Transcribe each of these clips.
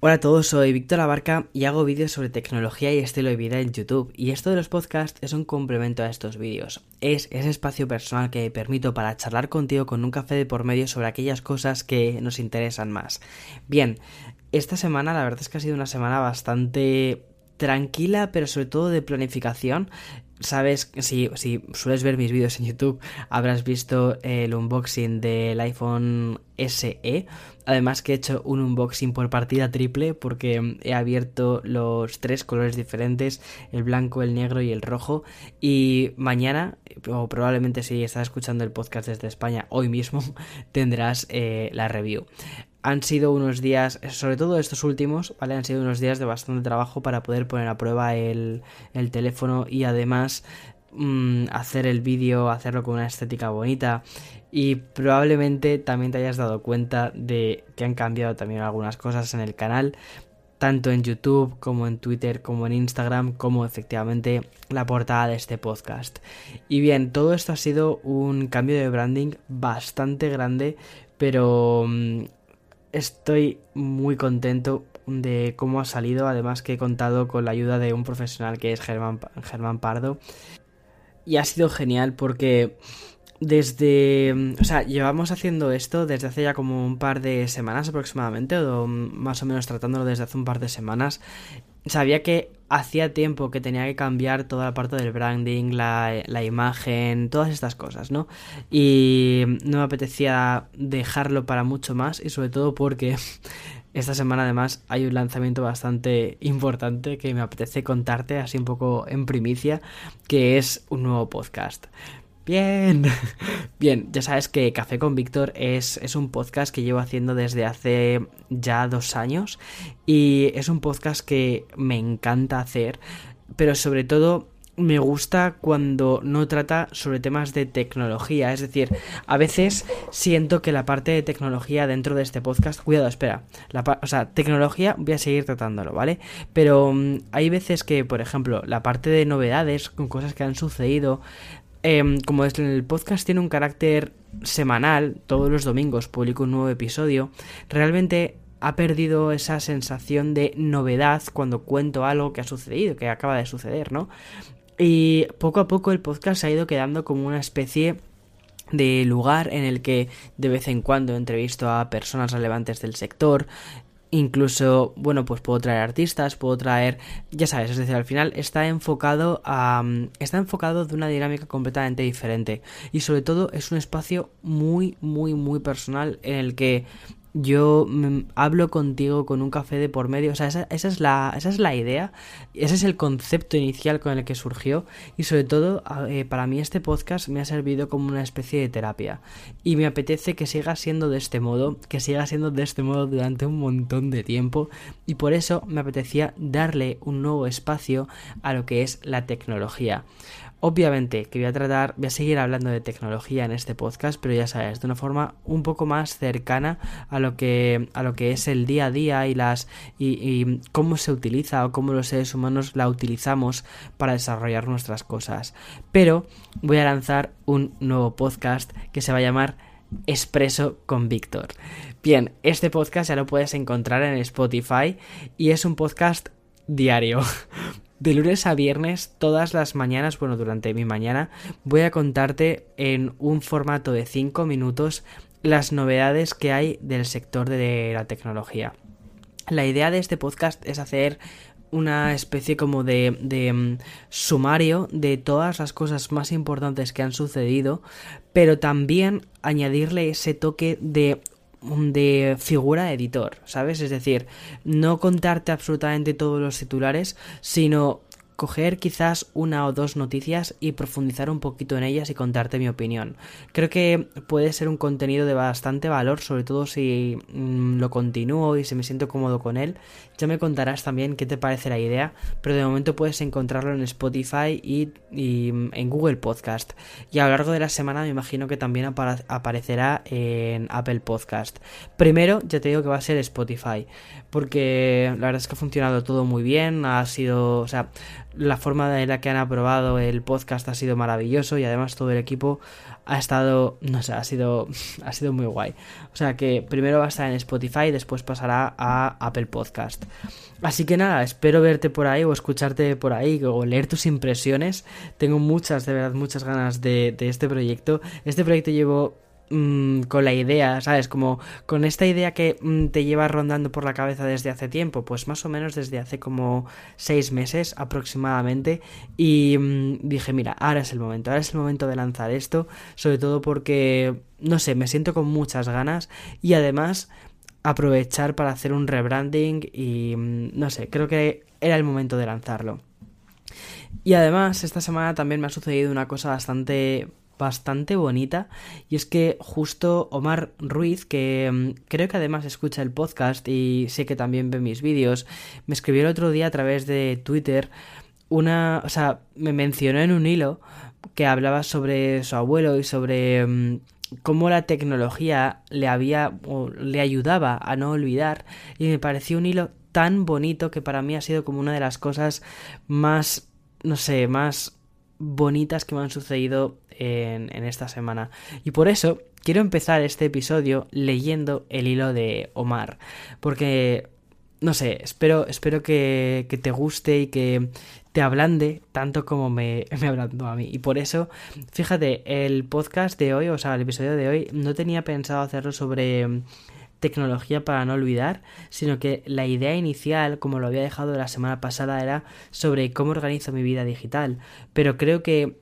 Hola a todos, soy Víctor Abarca y hago vídeos sobre tecnología y estilo de vida en YouTube. Y esto de los podcasts es un complemento a estos vídeos. Es ese espacio personal que me permito para charlar contigo con un café de por medio sobre aquellas cosas que nos interesan más. Bien, esta semana la verdad es que ha sido una semana bastante tranquila, pero sobre todo de planificación sabes, si, si sueles ver mis vídeos en YouTube, habrás visto el unboxing del iPhone SE. Además que he hecho un unboxing por partida triple porque he abierto los tres colores diferentes, el blanco, el negro y el rojo. Y mañana, o probablemente si estás escuchando el podcast desde España, hoy mismo tendrás eh, la review han sido unos días, sobre todo estos últimos, ¿vale? Han sido unos días de bastante trabajo para poder poner a prueba el, el teléfono y además mm, hacer el vídeo, hacerlo con una estética bonita y probablemente también te hayas dado cuenta de que han cambiado también algunas cosas en el canal, tanto en YouTube como en Twitter como en Instagram como efectivamente la portada de este podcast. Y bien, todo esto ha sido un cambio de branding bastante grande, pero mm, estoy muy contento de cómo ha salido, además que he contado con la ayuda de un profesional que es Germán, Germán Pardo. Y ha sido genial porque desde... O sea, llevamos haciendo esto desde hace ya como un par de semanas aproximadamente, o más o menos tratándolo desde hace un par de semanas. Sabía que hacía tiempo que tenía que cambiar toda la parte del branding, la, imagen, todas estas cosas, ¿no? Y no me apetecía dejarlo para mucho más y sobre todo porque esta semana además hay un lanzamiento bastante importante que me apetece contarte así un poco en primicia, que es un nuevo podcast. Bien, bien, ya sabes que Café con Víctor es, es, un podcast que llevo haciendo desde hace ya dos años y es un podcast que me encanta hacer, pero sobre todo me gusta cuando no trata sobre temas de tecnología. Es decir, a veces siento que la parte de tecnología dentro de este podcast. Cuidado, espera. La, o sea, tecnología voy a seguir tratándolo, ¿vale? Pero um, hay veces que, por ejemplo, la parte de novedades, con cosas que han sucedido, eh, como el podcast tiene un carácter semanal, todos los domingos publico un nuevo episodio, realmente ha perdido esa sensación de novedad cuando cuento algo que ha sucedido, que acaba de suceder, ¿no? Y poco a poco el podcast ha ido quedando como una especie de lugar en el que de vez en cuando entrevisto a personas relevantes del sector, Incluso, bueno, pues puedo traer artistas, puedo traer, ya sabes, es decir, al final está enfocado a, mm, está enfocado de una dinámica completamente diferente. Y sobre todo es un espacio muy, muy, muy personal en el que yo hablo contigo con un café de por medio, o sea, esa, es la, esa es la idea, ese es el concepto inicial con el que surgió. Y sobre todo eh, para mí este podcast me ha servido como una especie de terapia. Y me apetece que siga siendo de este modo, que siga siendo de este modo durante un montón de tiempo. Y por eso me apetecía darle un nuevo espacio a lo que es la tecnología. Obviamente que voy a tratar, voy a seguir hablando de tecnología en este podcast, pero ya sabes, de una forma un poco más cercana a lo que, a lo que es el día a día y las y, cómo se utiliza o cómo los seres humanos la utilizamos para desarrollar nuestras cosas. Pero voy a lanzar un nuevo podcast que se va a llamar Expreso con Víctor. Bien, este podcast ya lo puedes encontrar en Spotify y es un podcast diario. De lunes a viernes, todas las mañanas, bueno, durante mi mañana, voy a contarte en un formato de 5 minutos las novedades que hay del sector de la tecnología. La idea de este podcast es hacer una especie como de, de um, sumario de todas las cosas más importantes que han sucedido, pero también añadirle ese toque de de figura editor, ¿sabes? Es decir, no contarte absolutamente todos los titulares, sino coger quizás una o dos noticias y profundizar un poquito en ellas y contarte mi opinión. Creo que puede ser un contenido de bastante valor, sobre todo si mm, lo continúo y si me siento cómodo con él. Ya me contarás también qué te parece la idea, pero de momento puedes encontrarlo en Spotify y, mm, en Google Podcast. Y a lo largo de la semana me imagino que también aparecerá en Apple Podcast. Primero, ya te digo que va a ser Spotify, porque la verdad es que ha funcionado todo muy bien, ha sido, o sea, la forma en la que han aprobado el podcast ha sido maravilloso y además todo el equipo ha estado, no sé, ha sido, ha sido muy guay. O sea que primero va a estar en Spotify, después pasará a Apple Podcast. Así que nada, espero verte por ahí o escucharte por ahí o leer tus impresiones. Tengo muchas, de verdad, muchas ganas de, de este proyecto. Este proyecto llevo Mm, con la idea, ¿sabes? Como con esta idea que mm, te lleva rondando por la cabeza desde hace tiempo, pues más o menos desde hace como seis meses aproximadamente. Y mm, dije, mira, ahora es el momento, ahora es el momento de lanzar esto, sobre todo porque, no sé, me siento con muchas ganas y además aprovechar para hacer un rebranding y, no sé, creo que era el momento de lanzarlo. Y además, esta semana también me ha sucedido una cosa bastante bastante bonita. Y es que justo Omar Ruiz, que mm, creo que además escucha el podcast y sé que también ve mis vídeos, me escribió el otro día a través de Twitter una, o sea, me mencionó en un hilo que hablaba sobre su abuelo y sobre mm, cómo la tecnología le había o le ayudaba a no olvidar. Y me pareció un hilo tan bonito que para mí ha sido como una de las cosas más no sé, más bonitas que me han sucedido en, esta semana. Y por eso quiero empezar este episodio leyendo el hilo de Omar. Porque, no sé, espero, espero que, te guste y que te ablande tanto como me, me hablando a mí. Y por eso, fíjate, el podcast de hoy, o sea, el episodio de hoy, no tenía pensado hacerlo sobre tecnología para no olvidar, sino que la idea inicial, como lo había dejado la semana pasada, era sobre cómo organizo mi vida digital. Pero creo que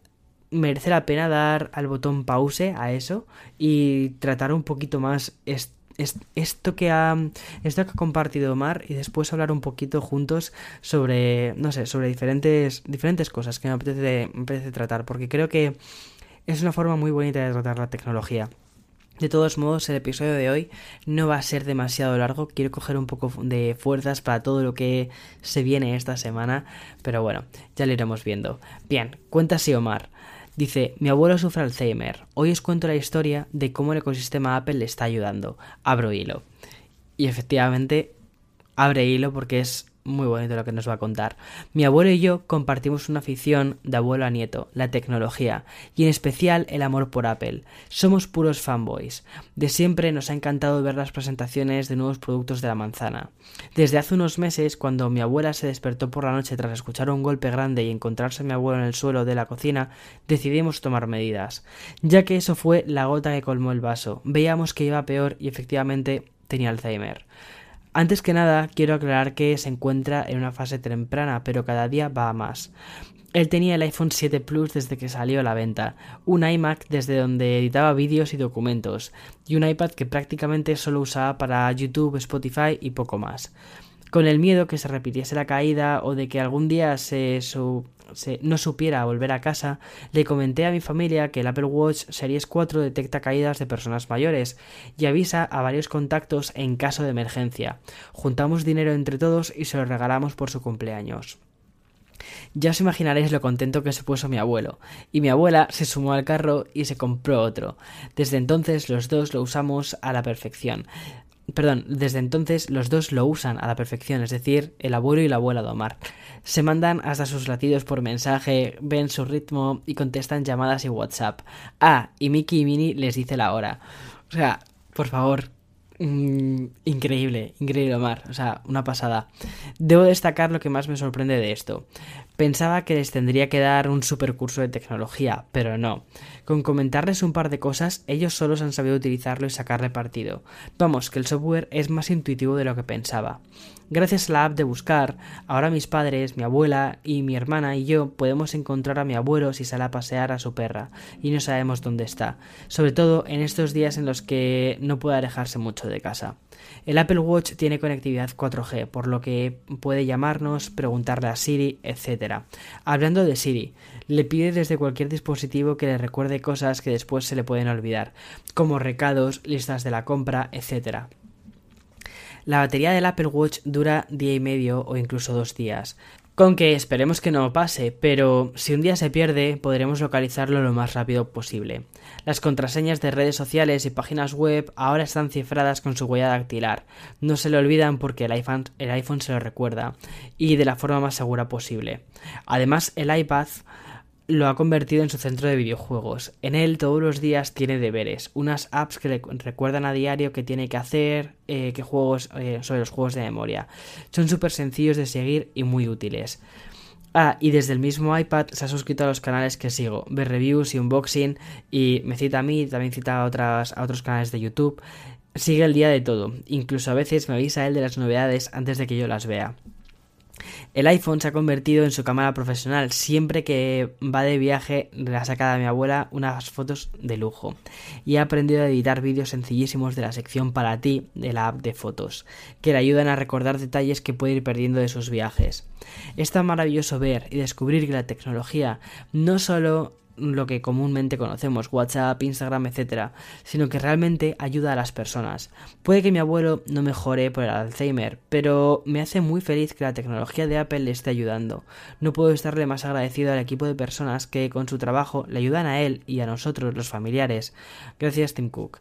merece la pena dar al botón pause a eso y tratar un poquito más esto que ha esto que ha compartido Omar y después hablar un poquito juntos sobre no sé sobre diferentes diferentes cosas que me apetece, apetece tratar porque creo que es una forma muy bonita de tratar la tecnología de todos modos, el episodio de hoy no va a ser demasiado largo. Quiero coger un poco de fuerzas para todo lo que se viene esta semana. Pero bueno, ya lo iremos viendo. Bien, cuenta así Omar. Dice, mi abuelo sufre Alzheimer. Hoy os cuento la historia de cómo el ecosistema Apple le está ayudando. Abro hilo. Y efectivamente, abre hilo porque es muy bonito lo que nos va a contar. Mi abuelo y yo compartimos una afición de abuelo a nieto, la tecnología, y en especial el amor por Apple. Somos puros fanboys. De siempre nos ha encantado ver las presentaciones de nuevos productos de la manzana. Desde hace unos meses, cuando mi abuela se despertó por la noche tras escuchar un golpe grande y encontrarse a mi abuelo en el suelo de la cocina, decidimos tomar medidas. Ya que eso fue la gota que colmó el vaso. Veíamos que iba peor y efectivamente tenía Alzheimer. Antes que nada, quiero aclarar que se encuentra en una fase temprana, pero cada día va a más. Él tenía el iPhone 7 Plus desde que salió a la venta, un iMac desde donde editaba vídeos y documentos, y un iPad que prácticamente solo usaba para YouTube, Spotify y poco más. Con el miedo que se repitiese la caída o de que algún día se, su no supiera volver a casa, le comenté a mi familia que el Apple Watch Series 4 detecta caídas de personas mayores y avisa a varios contactos en caso de emergencia. Juntamos dinero entre todos y se lo regalamos por su cumpleaños. Ya os imaginaréis lo contento que se puso mi abuelo, y mi abuela se sumó al carro y se compró otro. Desde entonces los dos lo usamos a la perfección. Perdón, desde entonces los dos lo usan a la perfección, es decir, el abuelo y la abuela de Omar. Se mandan hasta sus latidos por mensaje, ven su ritmo y contestan llamadas y WhatsApp. Ah, y Mickey y Minnie les dice la hora. O sea, por favor, mm, increíble, increíble Omar, o sea, una pasada. Debo destacar lo que más me sorprende de esto. Pensaba que les tendría que dar un super curso de tecnología, pero no. Con comentarles un par de cosas, ellos solos han sabido utilizarlo y sacarle partido. Vamos, que el software es más intuitivo de lo que pensaba. Gracias a la app de buscar, ahora mis padres, mi abuela y mi hermana y yo podemos encontrar a mi abuelo si sale a pasear a su perra y no sabemos dónde está, sobre todo en estos días en los que no puede alejarse mucho de casa. El Apple Watch tiene conectividad 4G, por lo que puede llamarnos, preguntarle a Siri, etc. Hablando de Siri, le pide desde cualquier dispositivo que le recuerde cosas que después se le pueden olvidar, como recados, listas de la compra, etc. La batería del Apple Watch dura día y medio o incluso dos días. Con que esperemos que no pase, pero si un día se pierde, podremos localizarlo lo más rápido posible. Las contraseñas de redes sociales y páginas web ahora están cifradas con su huella dactilar. No se le olvidan porque el iPhone, el iPhone se lo recuerda y de la forma más segura posible. Además, el iPad lo ha convertido en su centro de videojuegos. En él todos los días tiene deberes, unas apps que le recuerdan a diario qué tiene que hacer, eh, qué juegos, eh, sobre los juegos de memoria. Son súper sencillos de seguir y muy útiles. Ah, y desde el mismo iPad se ha suscrito a los canales que sigo, ver reviews y unboxing, y me cita a mí, también cita a, otras, a otros canales de YouTube. Sigue el día de todo, incluso a veces me avisa él de las novedades antes de que yo las vea. El iPhone se ha convertido en su cámara profesional. Siempre que va de viaje, le ha sacado a mi abuela unas fotos de lujo. Y ha aprendido a editar vídeos sencillísimos de la sección para ti de la app de fotos, que le ayudan a recordar detalles que puede ir perdiendo de sus viajes. Es tan maravilloso ver y descubrir que la tecnología no solo lo que comúnmente conocemos, WhatsApp, Instagram, etcétera, sino que realmente ayuda a las personas. Puede que mi abuelo no mejore por el Alzheimer, pero me hace muy feliz que la tecnología de Apple le esté ayudando. No puedo estarle más agradecido al equipo de personas que con su trabajo le ayudan a él y a nosotros, los familiares. Gracias, Tim Cook.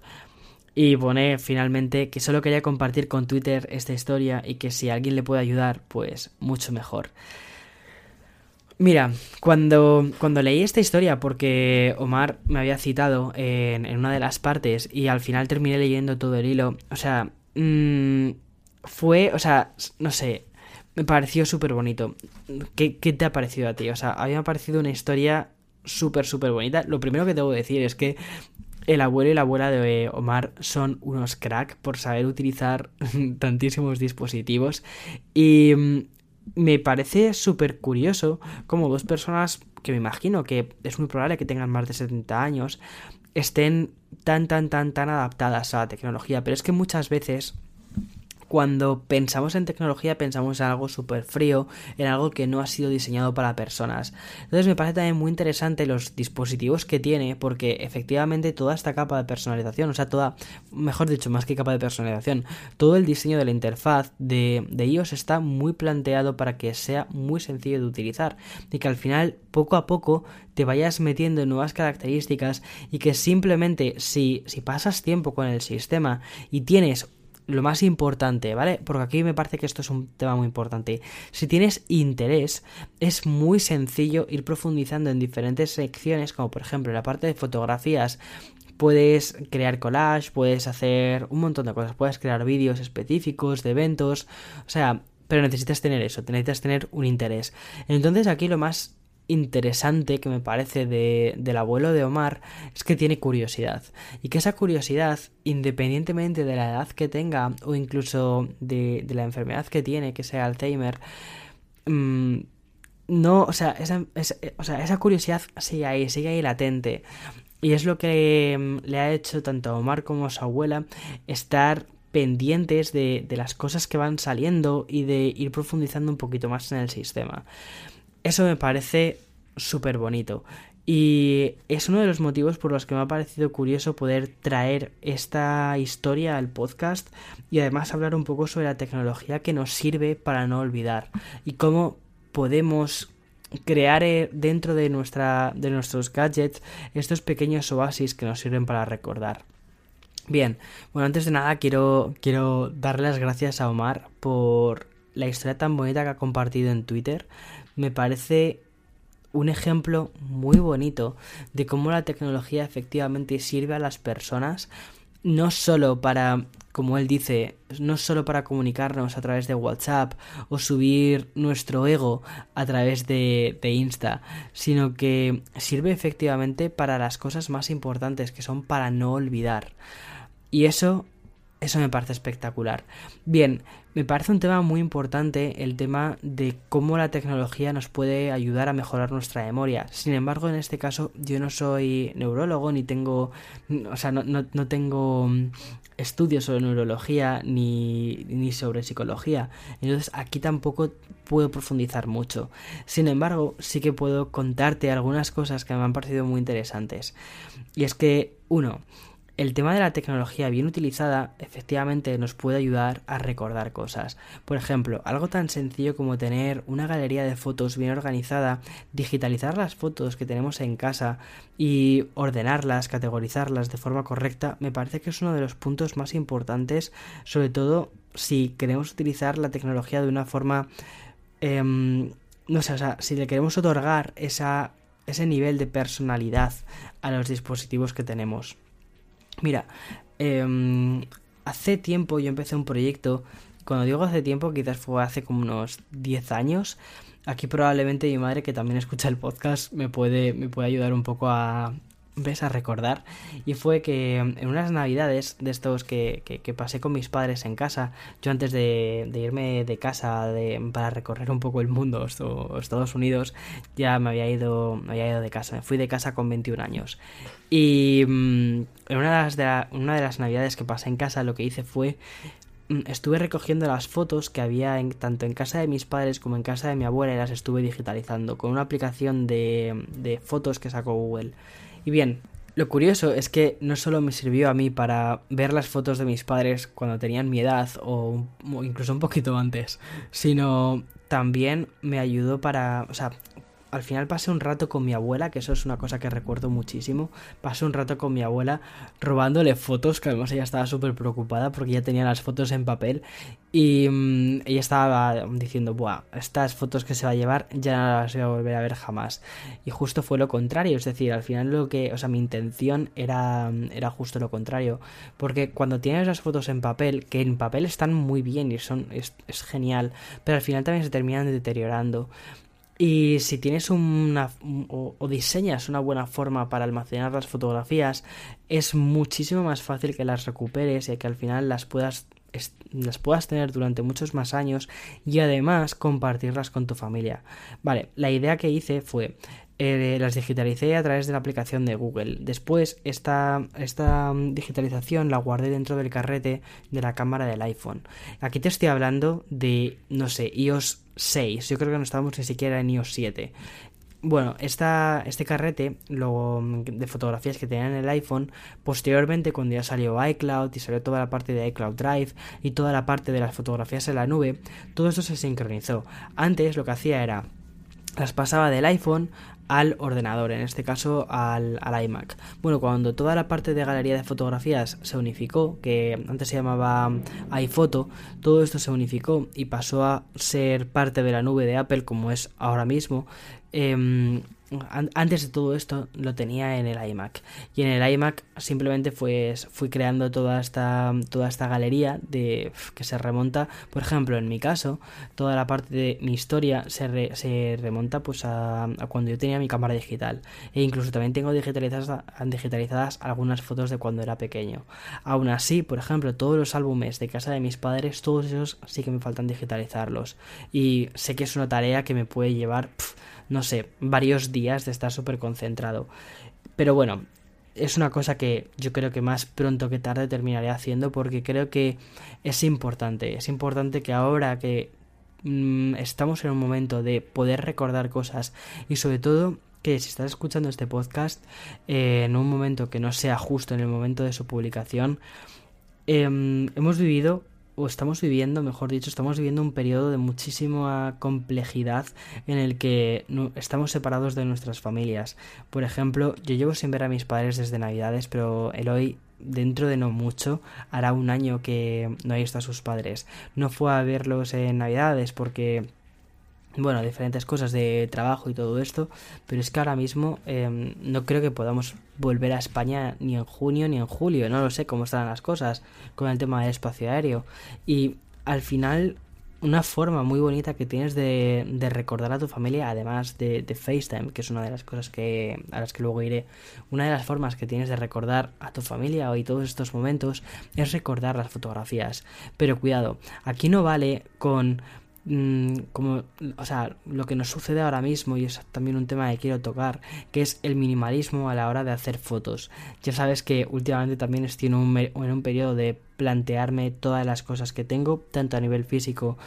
Y pone finalmente que solo quería compartir con Twitter esta historia y que si alguien le puede ayudar, pues mucho mejor. Mira, cuando, cuando leí esta historia, porque Omar me había citado en, una de las partes y al final terminé leyendo todo el hilo, o sea, mmm, fue, o sea, no sé, me pareció súper bonito. ¿Qué, ¿Qué, te ha parecido a ti? O sea, a mí me ha parecido una historia súper, súper bonita. Lo primero que debo decir es que el abuelo y la abuela de Omar son unos crack por saber utilizar tantísimos dispositivos y me parece súper curioso como dos personas que me imagino que es muy probable que tengan más de 70 años estén tan, tan, tan, tan adaptadas a la tecnología. Pero es que muchas veces cuando pensamos en tecnología pensamos en algo súper frío, en algo que no ha sido diseñado para personas. Entonces me parece también muy interesante los dispositivos que tiene porque efectivamente toda esta capa de personalización, o sea, toda, mejor dicho, más que capa de personalización, todo el diseño de la interfaz de, de iOS está muy planteado para que sea muy sencillo de utilizar y que al final poco a poco te vayas metiendo en nuevas características y que simplemente si, si pasas tiempo con el sistema y tienes lo más importante, ¿vale? Porque aquí me parece que esto es un tema muy importante. Si tienes interés, es muy sencillo ir profundizando en diferentes secciones, como por ejemplo la parte de fotografías. Puedes crear collage, puedes hacer un montón de cosas, puedes crear vídeos específicos de eventos, o sea, pero necesitas tener eso, necesitas tener un interés. Entonces aquí lo más interesante que me parece de, del abuelo de Omar es que tiene curiosidad y que esa curiosidad independientemente de la edad que tenga o incluso de, la enfermedad que tiene que sea Alzheimer mm, no o sea, esa, o sea esa curiosidad sigue ahí sigue ahí latente y es lo que mm, le ha hecho tanto a Omar como a su abuela estar pendientes de, de las cosas que van saliendo y de ir profundizando un poquito más en el sistema. Eso me parece súper bonito. Y es uno de los motivos por los que me ha parecido curioso poder traer esta historia al podcast y además hablar un poco sobre la tecnología que nos sirve para no olvidar y cómo podemos crear eh, dentro de, nuestra, de nuestros gadgets estos pequeños oasis que nos sirven para recordar. Bien, bueno, antes de nada quiero, quiero darle las gracias a Omar por la historia tan bonita que ha compartido en Twitter me parece un ejemplo muy bonito de cómo la tecnología efectivamente sirve a las personas no solo para, como él dice, no solo para comunicarnos a través de WhatsApp o subir nuestro ego a través de, de, Insta, sino que sirve efectivamente para las cosas más importantes, que son para no olvidar. Y eso eso me parece espectacular. Bien, me parece un tema muy importante el tema de cómo la tecnología nos puede ayudar a mejorar nuestra memoria. Sin embargo, en este caso yo no soy neurólogo ni tengo, o sea, no, no, tengo mm, estudios sobre neurología ni, ni sobre psicología. Entonces aquí tampoco puedo profundizar mucho. Sin embargo, sí que puedo contarte algunas cosas que me han parecido muy interesantes. Y es que, uno, el tema de la tecnología bien utilizada efectivamente nos puede ayudar a recordar cosas. Por ejemplo, algo tan sencillo como tener una galería de fotos bien organizada, digitalizar las fotos que tenemos en casa y ordenarlas, categorizarlas de forma correcta, me parece que es uno de los puntos más importantes, sobre todo si queremos utilizar la tecnología de una forma... Em, no sé, o sea, si le queremos otorgar ese nivel de personalidad a los dispositivos que tenemos. Mira, em, hace tiempo yo empecé un proyecto, cuando digo hace tiempo, quizás fue hace como unos 10 años. Aquí probablemente mi madre, que también escucha el podcast, me puede, me puede ayudar un poco a, ves a recordar y fue que en unas navidades de estos que, que, pasé con mis padres en casa yo antes de, irme de casa para recorrer un poco el mundo o Estados Unidos ya me había ido me había ido de casa. Me fui de casa con 21 años. Y mm, en una de las, de una de las navidades que pasé en casa lo que hice fue mm, estuve recogiendo las fotos que había en, tanto en casa de mis padres como en casa de mi abuela y las estuve digitalizando con una aplicación de, de fotos que sacó Google y bien, lo curioso es que no solo me sirvió a mí para ver las fotos de mis padres cuando tenían mi edad o, incluso un poquito antes, sino también me ayudó para, o sea, al final pasé un rato con mi abuela, que eso es una cosa que recuerdo muchísimo. Pasé un rato con mi abuela robándole fotos, que además ella estaba súper preocupada porque ya tenía las fotos en papel. Y mm, ella estaba diciendo, Buah, estas fotos que se va a llevar ya no las voy a volver a ver jamás. Y justo fue lo contrario, es decir, al final lo que, o sea, mi intención era, era justo lo contrario. Porque cuando tienes las fotos en papel, que en papel están muy bien y son, es, es genial, pero al final también se terminan deteriorando. Y si tienes una o, diseñas una buena forma para almacenar las fotografías, es muchísimo más fácil que las recuperes y que al final las puedas las puedas tener durante muchos más años y además compartirlas con tu familia. Vale, la idea que hice fue eh, las digitalicé a través de la aplicación de Google. Después, esta, esta digitalización la guardé dentro del carrete de la cámara del iPhone. Aquí te estoy hablando de, no sé, iOS 6. Yo creo que no estábamos ni siquiera en iOS 7. Bueno, esta, este carrete lo, de fotografías que tenía en el iPhone, posteriormente cuando ya salió iCloud y salió toda la parte de iCloud Drive y toda la parte de las fotografías en la nube, todo esto se sincronizó. Antes lo que hacía era las pasaba del iPhone al ordenador, en este caso al, iMac. Bueno, cuando toda la parte de galería de fotografías se unificó, que antes se llamaba iPhoto, todo esto se unificó y pasó a ser parte de la nube de Apple como es ahora mismo. Em, antes de todo esto lo tenía en el iMac. Y en el iMac simplemente pues fui creando toda esta toda esta galería de que se remonta por ejemplo en mi caso toda la parte de mi historia se, se remonta pues a, cuando yo tenía mi cámara digital. E incluso también tengo digitalizadas algunas fotos de cuando era pequeño. Aún así por ejemplo todos los álbumes de casa de mis padres todos esos sí que me faltan digitalizarlos. Y sé que es una tarea que me puede llevar no sé, varios días de estar súper concentrado. Pero bueno, es una cosa que yo creo que más pronto que tarde terminaré haciendo porque creo que es importante. Es importante que ahora que mm, estamos en un momento de poder recordar cosas y sobre todo que si estás escuchando este podcast eh, en un momento que no sea justo en el momento de su publicación, em, hemos vivido o estamos viviendo, mejor dicho, estamos viviendo un periodo de muchísima complejidad en el que estamos separados de nuestras familias. Por ejemplo, yo llevo sin ver a mis padres desde Navidades, pero el hoy dentro de no mucho hará un año que no hay visto a sus padres. No fue a verlos en Navidades porque bueno, diferentes cosas de trabajo y todo esto, pero es que ahora mismo em, no creo que podamos volver a España ni en junio ni en julio, no lo sé cómo están las cosas con el tema del espacio aéreo. Y al final, una forma muy bonita que tienes de, de recordar a tu familia, además de, de, FaceTime, que es una de las cosas que, a las que luego iré, una de las formas que tienes de recordar a tu familia hoy todos estos momentos es recordar las fotografías. Pero cuidado, aquí no vale con Mm, como, o sea, lo que nos sucede ahora mismo, y es también un tema que quiero tocar, que es el minimalismo a la hora de hacer fotos. Ya sabes que últimamente también estoy en un, en un periodo de plantearme todas las cosas que tengo, tanto a nivel físico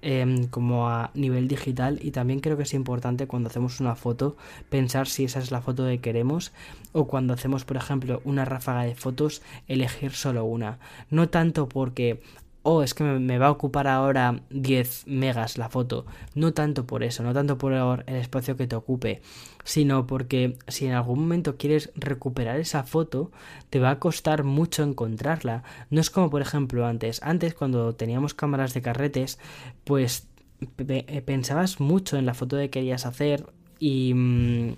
em, como a nivel digital y también creo que es importante cuando hacemos una foto pensar si esa es la foto que queremos o cuando hacemos por ejemplo una ráfaga de fotos elegir solo una. No tanto porque oh, es que me, va a ocupar ahora 10 megas la foto. No tanto por eso, no tanto por el espacio que te ocupe, sino porque si en algún momento quieres recuperar esa foto, te va a costar mucho encontrarla. No es como por ejemplo antes. Antes cuando teníamos cámaras de carretes, pues pensabas mucho en la foto que querías hacer y mm,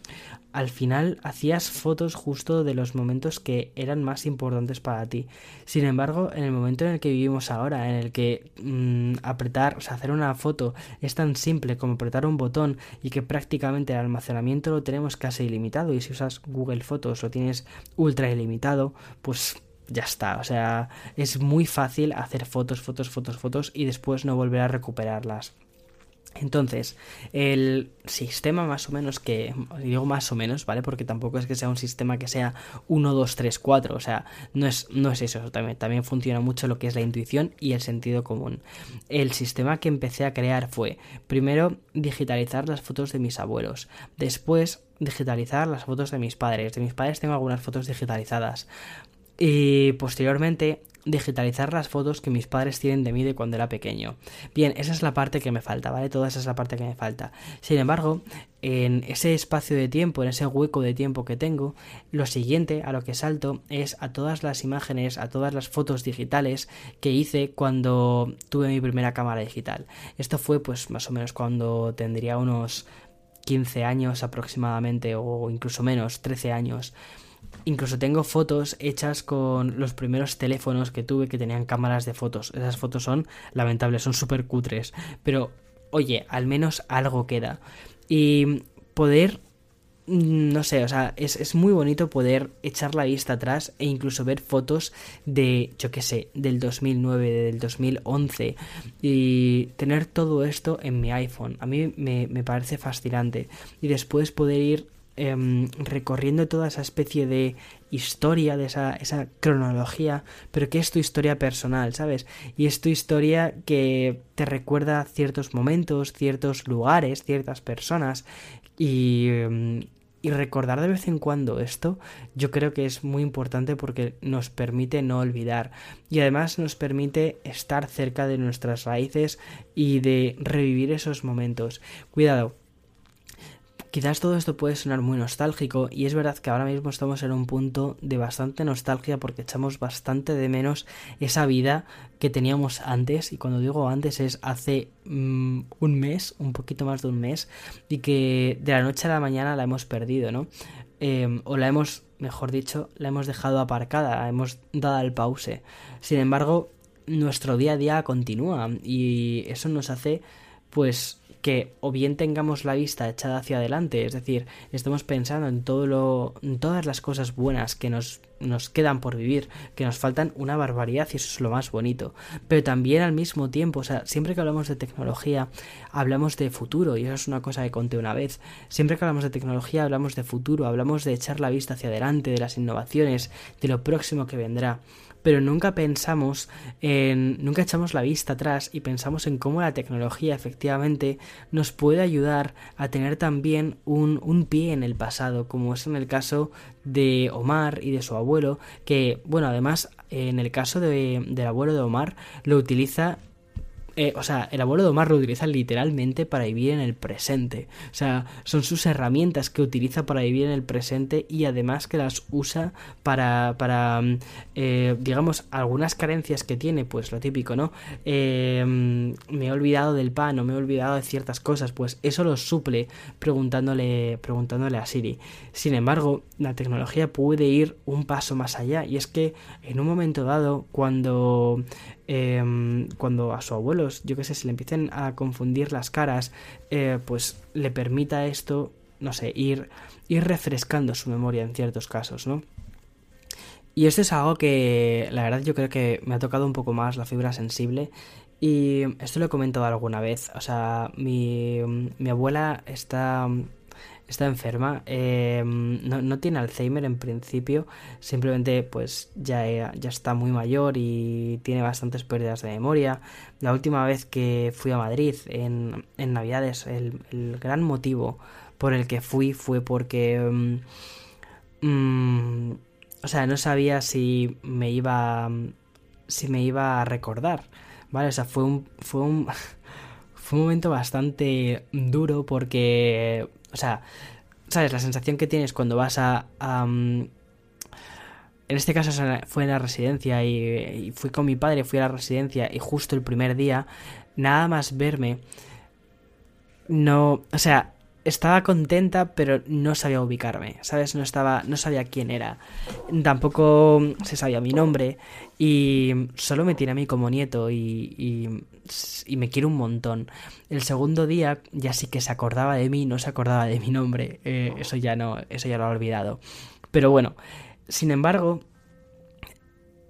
al final hacías fotos justo de los momentos que eran más importantes para ti. Sin embargo, en el momento en el que vivimos ahora, en el que mm, apretar, o sea, hacer una foto es tan simple como apretar un botón y que prácticamente el almacenamiento lo tenemos casi ilimitado y si usas Google Fotos lo tienes ultra ilimitado, pues ya está. O sea, es muy fácil hacer fotos, fotos, fotos, fotos y después no volver a recuperarlas. Entonces, el sistema más o menos que, digo más o menos, ¿vale? Porque tampoco es que sea un sistema que sea 1, 2, 3, 4, o sea, no es, no es eso, también, también funciona mucho lo que es la intuición y el sentido común. El sistema que empecé a crear fue, primero, digitalizar las fotos de mis abuelos, después, digitalizar las fotos de mis padres, de mis padres tengo algunas fotos digitalizadas, y posteriormente digitalizar las fotos que mis padres tienen de mí de cuando era pequeño. Bien, esa es la parte que me falta, ¿vale? Toda esa es la parte que me falta. Sin embargo, en ese espacio de tiempo, en ese hueco de tiempo que tengo, lo siguiente a lo que salto es a todas las imágenes, a todas las fotos digitales que hice cuando tuve mi primera cámara digital. Esto fue pues más o menos cuando tendría unos 15 años aproximadamente o incluso menos, 13 años. Incluso tengo fotos hechas con los primeros teléfonos que tuve que tenían cámaras de fotos. Esas fotos son lamentables, son súper cutres. Pero, oye, al menos algo queda. Y poder mm, no sé, o sea, es, muy bonito poder echar la vista atrás e incluso ver fotos de, yo qué sé, del 2009, del 2011 y tener todo esto en mi iPhone. A mí me, me parece fascinante. Y después poder ir Em, recorriendo toda esa especie de historia, de esa, esa cronología, pero que es tu historia personal, ¿sabes? Y es tu historia que te recuerda ciertos momentos, ciertos lugares, ciertas personas em, y recordar de vez en cuando esto, yo creo que es muy importante porque nos permite no olvidar y además nos permite estar cerca de nuestras raíces y de revivir esos momentos. Cuidado, Quizás todo esto puede sonar muy nostálgico y es verdad que ahora mismo estamos en un punto de bastante nostalgia porque echamos bastante de menos esa vida que teníamos antes y cuando digo antes es hace mm, un mes, un poquito más de un mes y que de la noche a la mañana la hemos perdido, ¿no? Em, o la hemos, mejor dicho, la hemos dejado aparcada, hemos dado el pause. Sin embargo, nuestro día a día continúa y eso nos hace pues que o bien tengamos la vista echada hacia adelante, es decir, estemos pensando en todo lo, en todas las cosas buenas que nos, nos quedan por vivir, que nos faltan una barbaridad y eso es lo más bonito. Pero también al mismo tiempo, o sea, siempre que hablamos de tecnología, hablamos de futuro, y eso es una cosa que conté una vez. Siempre que hablamos de tecnología, hablamos de futuro, hablamos de echar la vista hacia adelante, de las innovaciones, de lo próximo que vendrá pero nunca pensamos en, nunca echamos la vista atrás y pensamos en cómo la tecnología efectivamente nos puede ayudar a tener también un, un pie en el pasado, como es en el caso de Omar y de su abuelo, que, bueno, además, en el caso de, del abuelo de Omar, lo utiliza eh, o sea, el abuelo de Omar lo utiliza literalmente para vivir en el presente. O sea, son sus herramientas que utiliza para vivir en el presente y además que las usa para, para mm, eh, digamos, algunas carencias que tiene, pues lo típico, ¿no? Eh, mm, me he olvidado del pan o me he olvidado de ciertas cosas, pues eso lo suple preguntándole, preguntándole a Siri. Sin embargo, la tecnología puede ir un paso más allá y es que en un momento dado, cuando Em, cuando a su abuelo, yo que sé, se le empiecen a confundir las caras, eh, pues le permita esto, no sé, ir, ir refrescando su memoria en ciertos casos, ¿no? Y esto es algo que, la verdad, yo creo que me ha tocado un poco más la fibra sensible. Y esto lo he comentado alguna vez. O sea, mi, mi abuela está está enferma, eh, no, no, tiene Alzheimer en principio, simplemente pues ya, ya está muy mayor y tiene bastantes pérdidas de memoria. La última vez que fui a Madrid en, en Navidades, el, el, gran motivo por el que fui fue porque... Um, o sea, no sabía si me iba si me iba a recordar, ¿vale? O sea, fue un fue un fue un momento bastante duro porque o sea, sabes, la sensación que tienes cuando vas a, en este caso fue en la residencia y, y, fui con mi padre, fui a la residencia y justo el primer día, nada más verme, no, o sea, estaba contenta, pero no sabía ubicarme, ¿sabes? No estaba, no sabía quién era. Tampoco se sabía mi nombre y solo me tiene a mí como nieto y, y, y, me quiere un montón. El segundo día ya sí que se acordaba de mí, no se acordaba de mi nombre. Eh, eso ya no, eso ya lo ha olvidado. Pero bueno, sin embargo,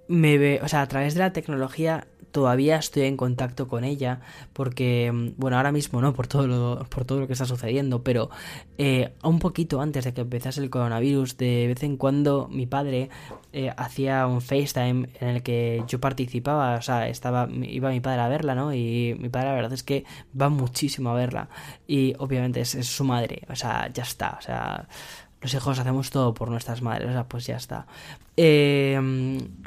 me ve, o sea, a través de la tecnología todavía estoy en contacto con ella porque, mm, bueno, ahora mismo no, por todo lo, por todo lo que está sucediendo, pero eh, un poquito antes de que empezase el coronavirus, de vez en cuando mi padre eh, hacía un FaceTime en el que yo participaba, o sea, estaba, iba mi padre a verla, ¿no? Y mi padre la verdad es que va muchísimo a verla y obviamente es, es su madre, o sea, ya está, o sea los hijos hacemos todo por nuestras madres, o sea, pues ya está. Eh,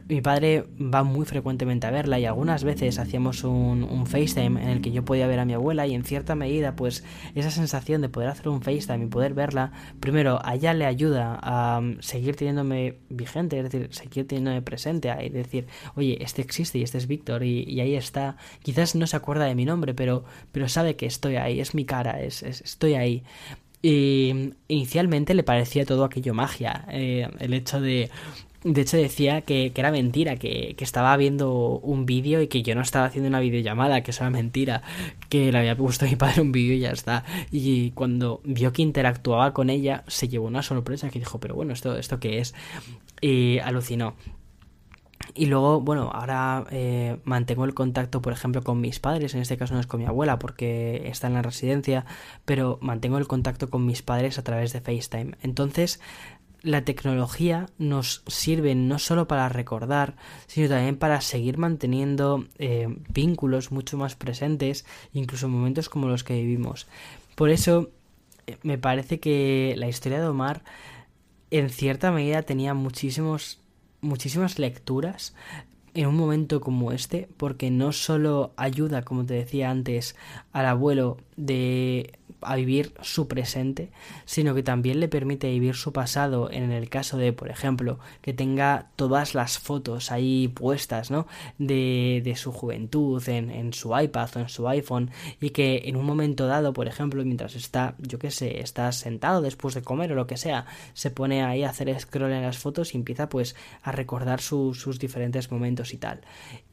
mi padre va muy frecuentemente a verla y algunas veces hacíamos un, FaceTime en el que yo podía ver a mi abuela y en cierta medida pues esa sensación de poder hacer un FaceTime y poder verla, primero a ella le ayuda a um, seguir teniéndome vigente, es decir, seguir teniéndome presente, a decir, oye, este existe y este es Víctor y, ahí está. Quizás no se acuerda de mi nombre, pero, pero sabe que estoy ahí, es mi cara, es estoy ahí. Y inicialmente le parecía todo aquello magia. Eh, el hecho de. De hecho, decía que, que era mentira, que, que, estaba viendo un vídeo y que yo no estaba haciendo una videollamada, que eso era mentira, que le había puesto a mi padre un vídeo y ya está. Y cuando vio que interactuaba con ella, se llevó una sorpresa que dijo, pero bueno, ¿esto, esto qué es? Y alucinó. Y luego, bueno, ahora eh, mantengo el contacto, por ejemplo, con mis padres, en este caso no es con mi abuela porque está en la residencia, pero mantengo el contacto con mis padres a través de FaceTime. Entonces, la tecnología nos sirve no solo para recordar, sino también para seguir manteniendo eh, vínculos mucho más presentes, incluso en momentos como los que vivimos. Por eso, eh, me parece que la historia de Omar, en cierta medida, tenía muchísimos muchísimas lecturas en un momento como este, porque no solo ayuda, como te decía antes, al abuelo de a vivir su presente, sino que también le permite vivir su pasado en el caso de, por ejemplo, que tenga todas las fotos ahí puestas, ¿no? De, de su juventud en, en, su iPad o en su iPhone y que en un momento dado, por ejemplo, mientras está, yo qué sé, está sentado después de comer o lo que sea, se pone ahí a hacer scroll en las fotos y empieza pues a recordar su, sus diferentes momentos y tal.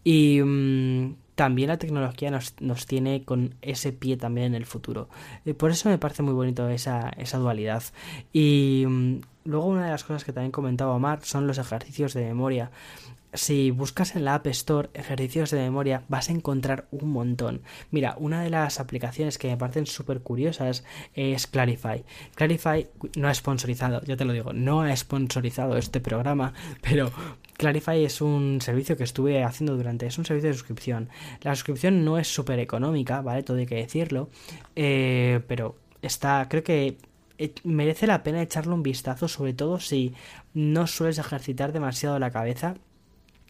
Y... Mmm, también la tecnología nos, nos, tiene con ese pie también en el futuro. Eh, por eso me parece muy bonito esa, esa dualidad. Y um, luego una de las cosas que también comentaba Omar son los ejercicios de memoria si buscas en la App Store ejercicios de memoria vas a encontrar un montón. Mira, una de las aplicaciones que me parecen súper curiosas es Clarify. Clarify no ha sponsorizado, ya te lo digo, no ha sponsorizado este programa, pero Clarify es un servicio que estuve haciendo durante, es un servicio de suscripción. La suscripción no es súper económica, ¿vale? Todo hay que decirlo, eh, pero está, creo que eh, merece la pena echarle un vistazo, sobre todo si no sueles ejercitar demasiado la cabeza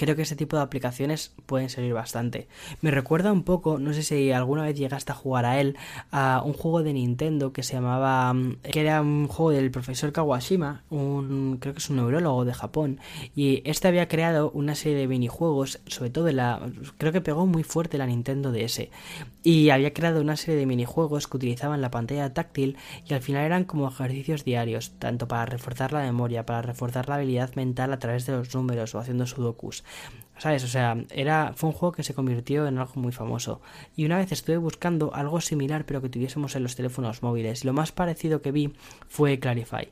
creo que ese tipo de aplicaciones pueden servir bastante. Me recuerda un poco, no sé si alguna vez llegaste a jugar a él, a un juego de Nintendo que se llamaba, mm, que era un juego del profesor Kawashima, un, creo que es un neurólogo de Japón, y este había creado una serie de minijuegos, sobre todo la, creo que pegó muy fuerte la Nintendo DS, y había creado una serie de minijuegos que utilizaban la pantalla táctil y al final eran como ejercicios diarios, tanto para reforzar la memoria, para reforzar la habilidad mental a través de los números o haciendo sudokus. ¿Sabes? O sea, era, fue un juego que se convirtió en algo muy famoso. Y una vez estuve buscando algo similar, pero que tuviésemos en los teléfonos móviles. Lo más parecido que vi fue Clarify.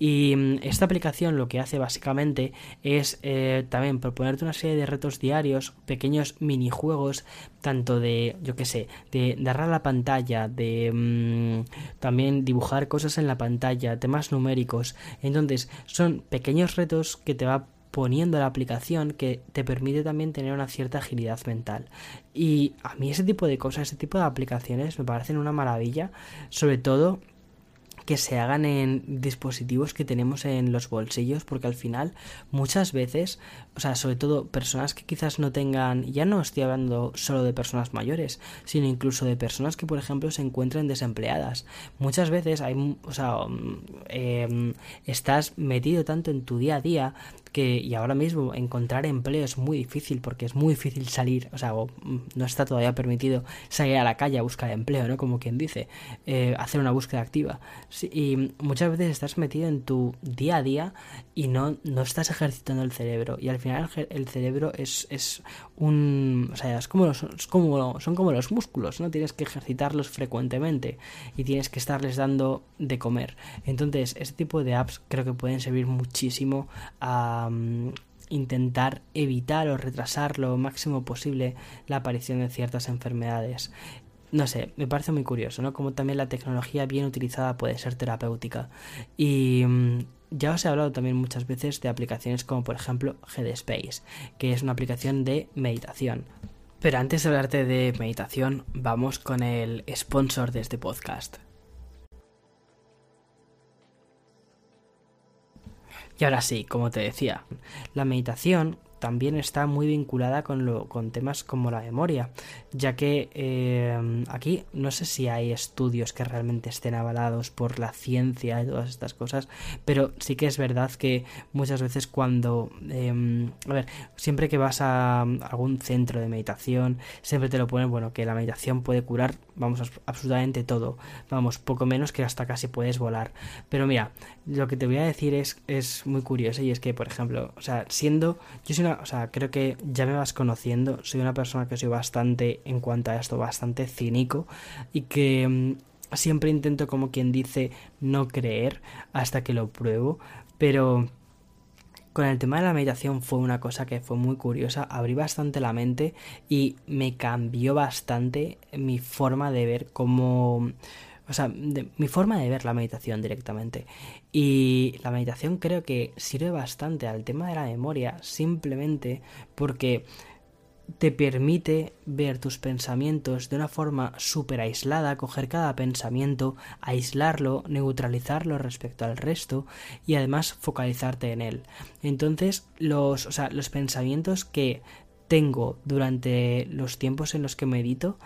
Y mm, esta aplicación lo que hace básicamente es eh, también proponerte una serie de retos diarios, pequeños minijuegos, tanto de, yo qué sé, de a la pantalla, de mm, también dibujar cosas en la pantalla, temas numéricos. Entonces, son pequeños retos que te va poniendo la aplicación que te permite también tener una cierta agilidad mental. Y a mí ese tipo de cosas, ese tipo de aplicaciones me parecen una maravilla, sobre todo que se hagan en dispositivos que tenemos en los bolsillos, porque al final muchas veces, o sea, sobre todo personas que quizás no tengan, ya no estoy hablando solo de personas mayores, sino incluso de personas que, por ejemplo, se encuentren desempleadas. Muchas veces hay, o sea, eh, estás metido tanto en tu día a día que y ahora mismo encontrar empleo es muy difícil porque es muy difícil salir, o sea, mm, no está todavía permitido salir a la calle a buscar empleo, ¿no? Como quien dice, eh, hacer una búsqueda activa. y muchas veces estás metido en tu día a día y no, no estás ejercitando el cerebro y al final el cerebro es, es un, o sea, es como, los, como son como los músculos, ¿no? Tienes que ejercitarlos frecuentemente y tienes que estarles dando de comer. Entonces, este tipo de apps creo que pueden servir muchísimo a intentar evitar o retrasar lo máximo posible la aparición de ciertas enfermedades. No sé, me parece muy curioso, ¿no? Como también la tecnología bien utilizada puede ser terapéutica. Y mm, ya os he hablado también muchas veces de aplicaciones como por ejemplo Headspace, que es una aplicación de meditación. Pero antes de hablarte de meditación, vamos con el sponsor de este podcast. Y ahora sí, como te decía, la meditación también está muy vinculada con, lo, con temas como la memoria, ya que eh, aquí no sé si hay estudios que realmente estén avalados por la ciencia y todas estas cosas, pero sí que es verdad que muchas veces cuando, em, a ver, siempre que vas a algún centro de meditación, siempre te lo ponen, bueno, que la meditación puede curar, vamos, absolutamente todo, vamos, poco menos que hasta casi puedes volar. Pero mira, lo que te voy a decir es, es muy curioso y es que, por ejemplo, o sea, siendo, yo soy una o sea, creo que ya me vas conociendo, soy una persona que soy bastante, en cuanto a esto, bastante cínico y que mm, siempre intento, como quien dice, no creer hasta que lo pruebo, pero con el tema de la meditación fue una cosa que fue muy curiosa, abrí bastante la mente y me cambió bastante mi forma de ver cómo o sea, mi forma de ver la meditación directamente. Y la meditación creo que sirve bastante al tema de la memoria, simplemente porque te permite ver tus pensamientos de una forma súper aislada, coger cada pensamiento, aislarlo, neutralizarlo respecto al resto y además focalizarte en él. Entonces, los, o sea, los pensamientos que tengo durante los tiempos en los que medito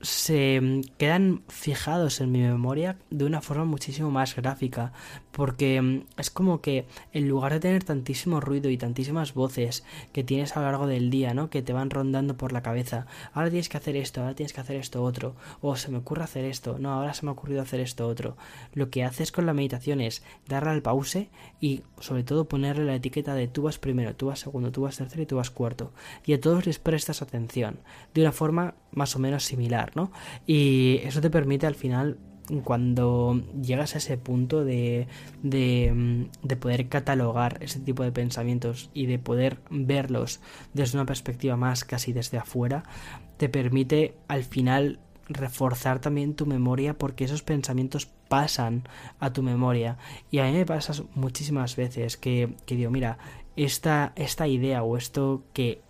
se quedan fijados en mi memoria de una forma muchísimo más gráfica porque mm, es como que en lugar de tener tantísimo ruido y tantísimas voces que tienes a lo largo del día, ¿no? Que te van rondando por la cabeza, ahora tienes que hacer esto, ahora tienes que hacer esto otro, o se me ocurre hacer esto, no, ahora se me ha ocurrido hacer esto otro. Lo que haces con la meditación es darle al pause y sobre todo ponerle la etiqueta de tú vas primero, tú vas segundo, tú vas tercero y tú vas cuarto. Y a todos les prestas atención de una forma más o menos similar. Y eso te permite al final cuando llegas a ese punto de, de, de, poder catalogar ese tipo de pensamientos y de poder verlos desde una perspectiva más casi desde afuera, te permite al final reforzar también tu memoria porque esos pensamientos pasan a tu memoria. Y a mí me pasa muchísimas veces que, que digo, mira, esta, esta idea o esto que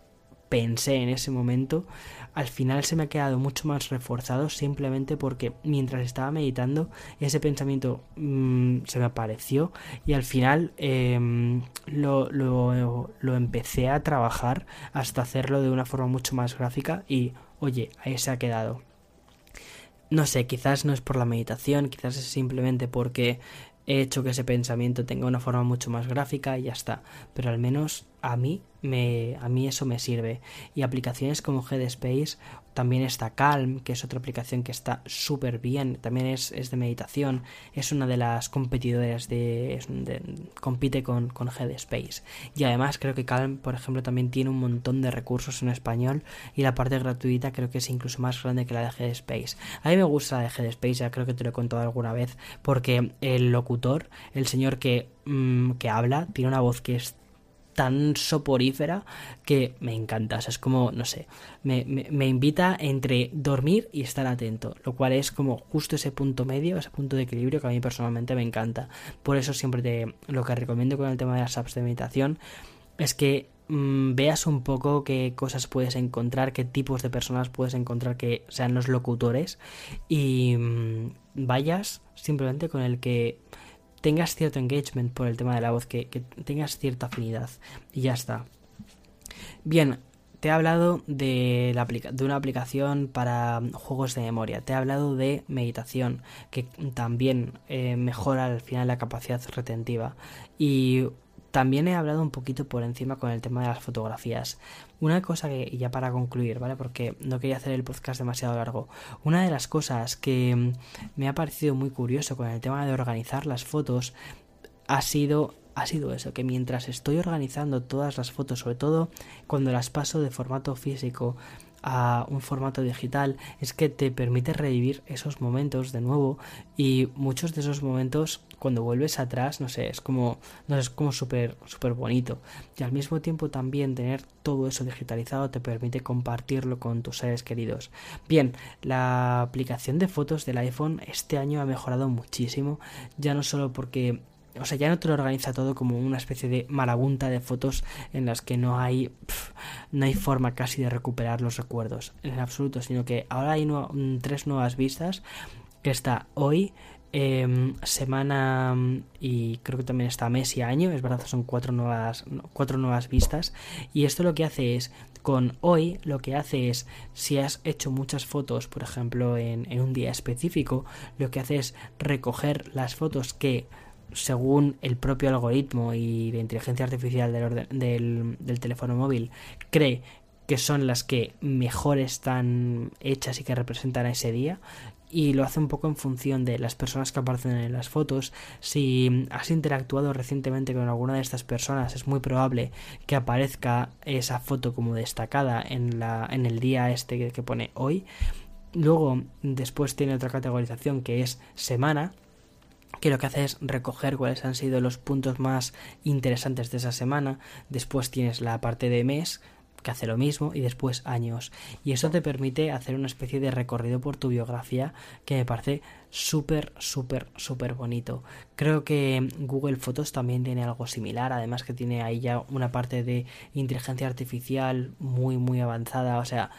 pensé en ese momento, al final se me ha quedado mucho más reforzado simplemente porque mientras estaba meditando ese pensamiento mm, se me apareció y al final em, lo, lo, lo empecé a trabajar hasta hacerlo de una forma mucho más gráfica y oye, ahí se ha quedado. No sé, quizás no es por la meditación, quizás es simplemente porque he hecho que ese pensamiento tenga una forma mucho más gráfica y ya está. Pero al menos a mí me, a mí eso me sirve. Y aplicaciones como Headspace, también está Calm, que es otra aplicación que está súper bien, también es, de meditación, es una de las competidoras de, compite con, con Headspace. Y además creo que Calm, por ejemplo, también tiene un montón de recursos en español y la parte gratuita creo que es incluso más grande que la de Headspace. A mí me gusta la de Headspace, ya creo que te lo he contado alguna vez, porque el locutor, el señor que, mm, que habla, tiene una voz que es tan soporífera que me encanta. O sea, es como, no sé, me, me, invita entre dormir y estar atento, lo cual es como justo ese punto medio, ese punto de equilibrio que a mí personalmente me encanta. Por eso siempre te, lo que recomiendo con el tema de las apps de meditación es que mm, veas un poco qué cosas puedes encontrar, qué tipos de personas puedes encontrar que sean los locutores y mm, vayas simplemente con el que tengas cierto engagement por el tema de la voz, que, tengas cierta afinidad. Y ya está. Bien, te he hablado de, la de, una aplicación para juegos de memoria. Te he hablado de meditación, que también eh, mejora al final la capacidad retentiva. Y también he hablado un poquito por encima con el tema de las fotografías. Una cosa que, ya para concluir, ¿vale? Porque no quería hacer el podcast demasiado largo. Una de las cosas que mm, me ha parecido muy curioso con el tema de organizar las fotos ha sido ha sido eso, que mientras estoy organizando todas las fotos, sobre todo cuando las paso de formato físico a un formato digital es que te permite revivir esos momentos de nuevo y muchos de esos momentos cuando vuelves atrás no sé es como no es como súper súper bonito. Y al mismo tiempo también tener todo eso digitalizado te permite compartirlo con tus seres queridos. Bien la aplicación de fotos del iPhone este año ha mejorado muchísimo ya no solo porque o sea, ya no te lo organiza todo como una especie de marabunta de fotos en las que no hay, no hay forma casi de recuperar los recuerdos en absoluto, sino que ahora hay tres nuevas vistas. Que está hoy, em, semana y creo que también está mes y año, es verdad, son cuatro nuevas, cuatro nuevas vistas. Y esto lo que hace es con hoy lo que hace es, si has hecho muchas fotos, por ejemplo, en, un día específico, lo que hace es recoger las fotos que según el propio algoritmo y la inteligencia artificial del, del, teléfono móvil, cree que son las que mejor están hechas y que representan a ese día y lo hace un poco en función de las personas que aparecen en las fotos. Si has interactuado recientemente con alguna de estas personas, es muy probable que aparezca esa foto como destacada en, la, en el día este que pone hoy. Luego, después tiene otra categorización que es semana, que lo que hace es recoger cuáles han sido los puntos más interesantes de esa semana. Después tienes la parte de mes, que hace lo mismo, y después años. Y eso te permite hacer una especie de recorrido por tu biografía que me parece súper, súper, súper bonito. Creo que Google Fotos también tiene algo similar, además que tiene ahí ya una parte de inteligencia artificial muy, muy avanzada. O sea,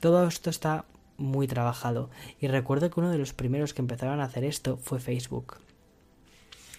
todo esto está muy trabajado. Y recuerdo que uno de los primeros que empezaron a hacer esto fue Facebook.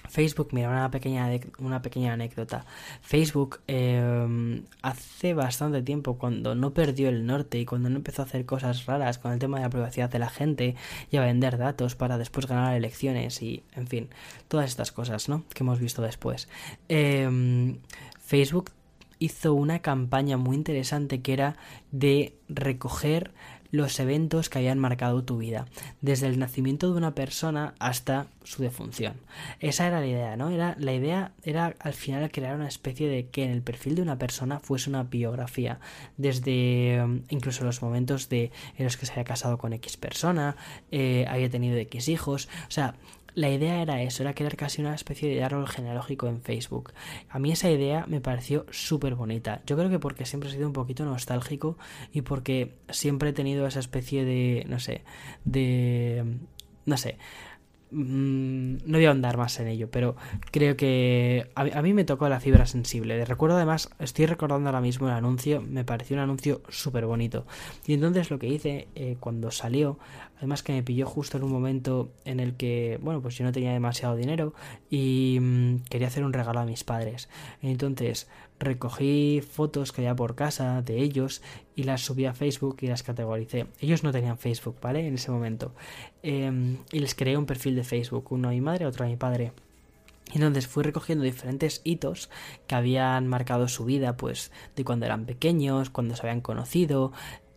Facebook, mira, una pequeña, una pequeña anécdota. Facebook em, hace bastante tiempo, cuando no perdió el norte y cuando no empezó a hacer cosas raras con el tema de la privacidad de la gente y a vender datos para después ganar elecciones y, en fin, todas estas cosas, ¿no? Que hemos visto después. Em, Facebook hizo una campaña muy interesante que era de recoger los eventos que habían marcado tu vida, desde el nacimiento de una persona hasta su defunción. Esa era la idea, ¿no? Era, la idea era al final crear una especie de que en el perfil de una persona fuese una biografía, desde um, incluso los momentos de, en los que se había casado con X persona, eh, había tenido X hijos, o sea, la idea era eso, era crear casi una especie de árbol genealógico en Facebook. A mí esa idea me pareció súper bonita. Yo creo que porque siempre he sido un poquito nostálgico y porque siempre he tenido esa especie de, no sé, de... no sé, Mm, no voy a ahondar más en ello, pero creo que a, mí me tocó la fibra sensible. Recuerdo además, estoy recordando ahora mismo el anuncio, me pareció un anuncio súper bonito. Y entonces lo que hice eh, cuando salió, además que me pilló justo en un momento en el que, bueno, pues yo no tenía demasiado dinero y mm, quería hacer un regalo a mis padres. Entonces recogí fotos que había por casa de ellos y las subí a Facebook y las categoricé. Ellos no tenían Facebook, ¿vale? En ese momento. Em, y les creé un perfil de Facebook, uno a mi madre, otro a mi padre. Y entonces fui recogiendo diferentes hitos que habían marcado su vida, pues de cuando eran pequeños, cuando se habían conocido,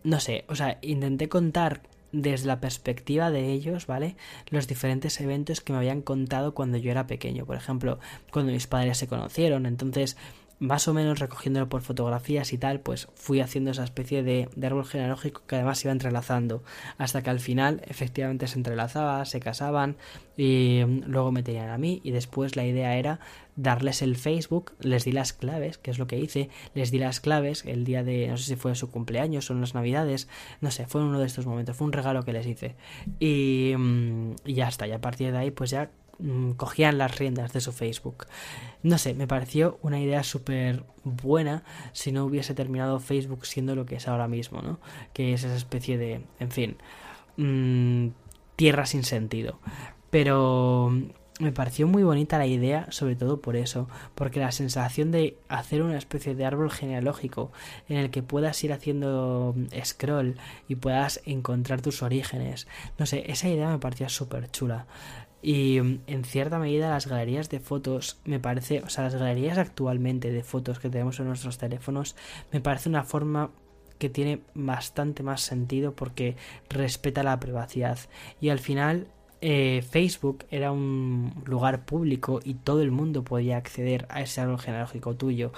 no sé, o sea, intenté contar desde la perspectiva de ellos, ¿vale? Los diferentes eventos que me habían contado cuando yo era pequeño. Por ejemplo, cuando mis padres se conocieron. Entonces, más o menos recogiéndolo por fotografías y tal, pues fui haciendo esa especie de, árbol genealógico que además iba entrelazando, hasta que al final efectivamente se entrelazaba, se casaban y mm, luego me tenían a mí y después la idea era darles el Facebook, les di las claves, que es lo que hice, les di las claves el día de, no sé si fue su cumpleaños o las navidades, no sé, fue uno de estos momentos, fue un regalo que les hice. Y, mm, y ya está, y a partir de ahí pues ya cogían las riendas de su Facebook. No sé, me pareció una idea súper buena si no hubiese terminado Facebook siendo lo que es ahora mismo, ¿no? Que es esa especie de, en fin, mm, tierra sin sentido. Pero me pareció muy bonita la idea, sobre todo por eso, porque la sensación de hacer una especie de árbol genealógico en el que puedas ir haciendo scroll y puedas encontrar tus orígenes, no sé, esa idea me parecía súper chula. Y mm, en cierta medida las galerías de fotos me parece, o sea, las galerías actualmente de fotos que tenemos en nuestros teléfonos me parece una forma que tiene bastante más sentido porque respeta la privacidad. Y al final eh, Facebook era un lugar público y todo el mundo podía acceder a ese árbol genealógico tuyo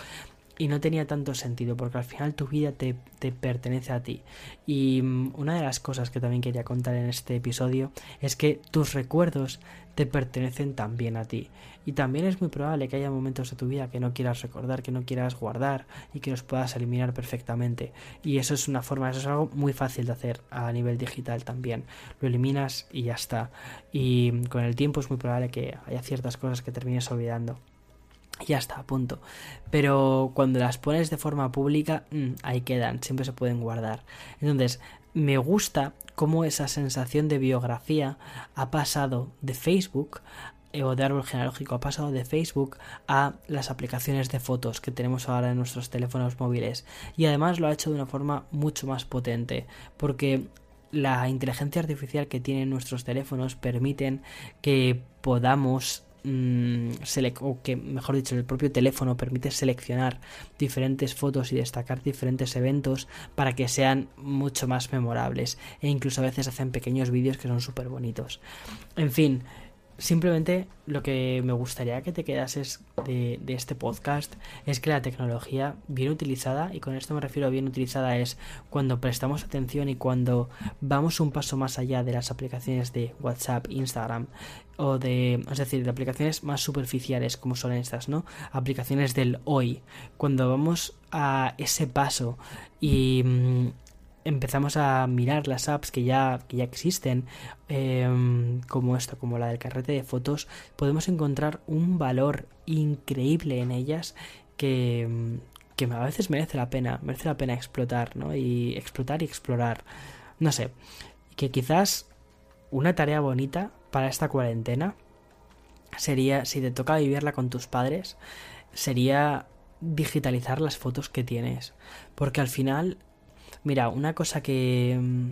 y no tenía tanto sentido porque al final tu vida te, te, pertenece a ti. Y mm, una de las cosas que también quería contar en este episodio es que tus recuerdos te pertenecen también a ti. Y también es muy probable que haya momentos de tu vida que no quieras recordar, que no quieras guardar y que los puedas eliminar perfectamente. Y eso es una forma, eso es algo muy fácil de hacer a nivel digital también. Lo eliminas y ya está. Y con el tiempo es muy probable que haya ciertas cosas que termines olvidando ya está, punto. Pero cuando las pones de forma pública, mm, ahí quedan, siempre se pueden guardar. Entonces, me gusta cómo esa sensación de biografía ha pasado de Facebook eh, o de árbol genealógico ha pasado de Facebook a las aplicaciones de fotos que tenemos ahora en nuestros teléfonos móviles y además lo ha hecho de una forma mucho más potente porque la inteligencia artificial que tienen nuestros teléfonos permiten que podamos Mm, o que mejor dicho el propio teléfono permite seleccionar diferentes fotos y destacar diferentes eventos para que sean mucho más memorables e incluso a veces hacen pequeños vídeos que son súper bonitos en fin simplemente lo que me gustaría que te quedases de, este podcast es que la tecnología bien utilizada, y con esto me refiero a bien utilizada, es cuando prestamos atención y cuando vamos un paso más allá de las aplicaciones de WhatsApp, Instagram o de, es decir, de aplicaciones más superficiales como son estas, ¿no? Aplicaciones del hoy. Cuando vamos a ese paso y mm, empezamos a mirar las apps que ya, que ya existen, em, como esto, como la del carrete de fotos, podemos encontrar un valor increíble en ellas que, que a veces merece la pena, merece la pena explotar, ¿no? Y explotar y explorar. No sé, que quizás una tarea bonita para esta cuarentena sería, si te toca vivirla con tus padres, sería digitalizar las fotos que tienes. Porque al final Mira, una cosa que. Mm,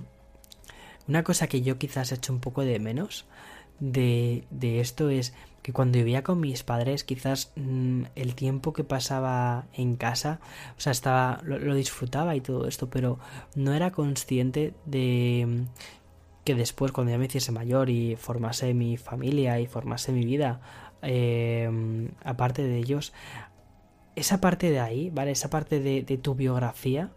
una cosa que yo quizás he hecho un poco de menos de, de esto es que cuando vivía con mis padres, quizás mm, el tiempo que pasaba en casa, o sea, estaba. Lo, disfrutaba y todo esto, pero no era consciente de mm, que después, cuando ya me hiciese mayor y formase mi familia y formase mi vida, eh, aparte de ellos, esa parte de ahí, ¿vale? Esa parte de tu biografía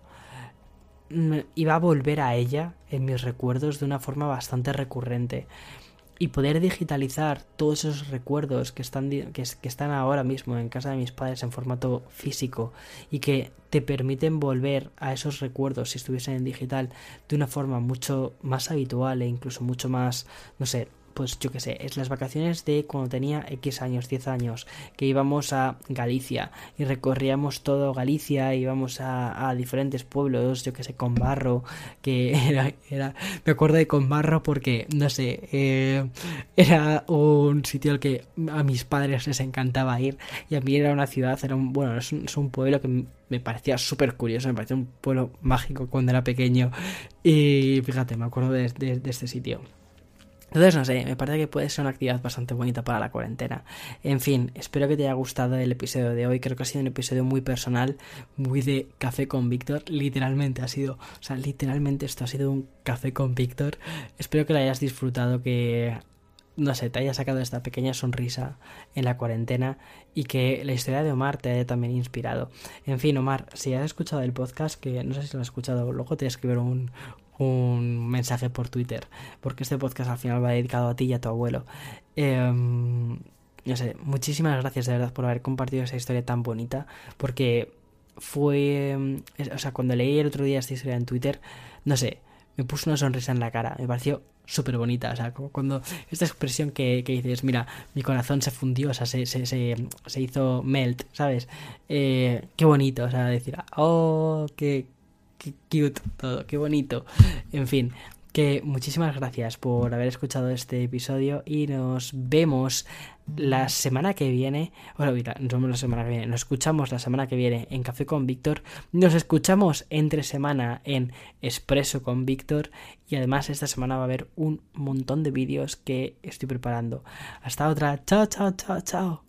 iba a volver a ella en mis recuerdos de una forma bastante recurrente. Y poder digitalizar todos esos recuerdos que están, que, están ahora mismo en casa de mis padres en formato físico y que te permiten volver a esos recuerdos si estuviesen en digital de una forma mucho más habitual e incluso mucho más, no sé, pues yo qué sé, es las vacaciones de cuando tenía X años, 10 años, que íbamos a Galicia y recorríamos todo Galicia, íbamos a, diferentes pueblos, yo qué sé, con barro, que era, era, me acuerdo de con barro porque, no sé, eh, era un sitio al que a mis padres les encantaba ir y a mí era una ciudad, era un, bueno, es un, pueblo que me parecía súper curioso, me parecía un pueblo mágico cuando era pequeño y fíjate, me acuerdo de este sitio. Entonces, no sé, me parece que puede ser una actividad bastante bonita para la cuarentena. En fin, espero que te haya gustado el episodio de hoy. Creo que ha sido un episodio muy personal, muy de café con Víctor. Literalmente ha sido, o sea, literalmente esto ha sido un café con Víctor. Espero que lo hayas disfrutado, que no sé, te haya sacado esta pequeña sonrisa en la cuarentena y que la historia de Omar te haya también inspirado. En fin, Omar, si has escuchado el podcast, que no sé si lo has escuchado, luego te voy a escribir un, un mensaje por Twitter, porque este podcast al final va dedicado a ti y a tu abuelo. Em, no sé, muchísimas gracias de verdad por haber compartido esa historia tan bonita, porque fue, em, o sea, cuando leí el otro día esta historia en Twitter, no sé, me puso una sonrisa en la cara, me pareció súper bonita, o sea, como cuando esta expresión que, que, dices, mira, mi corazón se fundió, o sea, se, se, se, hizo melt, ¿sabes? Eh, qué bonito, o sea, decir, oh, qué, qué cute todo, qué bonito. En fin, que muchísimas gracias por haber escuchado este episodio y nos vemos la semana que viene. Bueno, nos vemos la semana que viene. Nos escuchamos la semana que viene en Café con Víctor. Nos escuchamos entre semana en Expreso con Víctor. Y además esta semana va a haber un montón de vídeos que estoy preparando. Hasta otra. Chao, chao, chao, chao.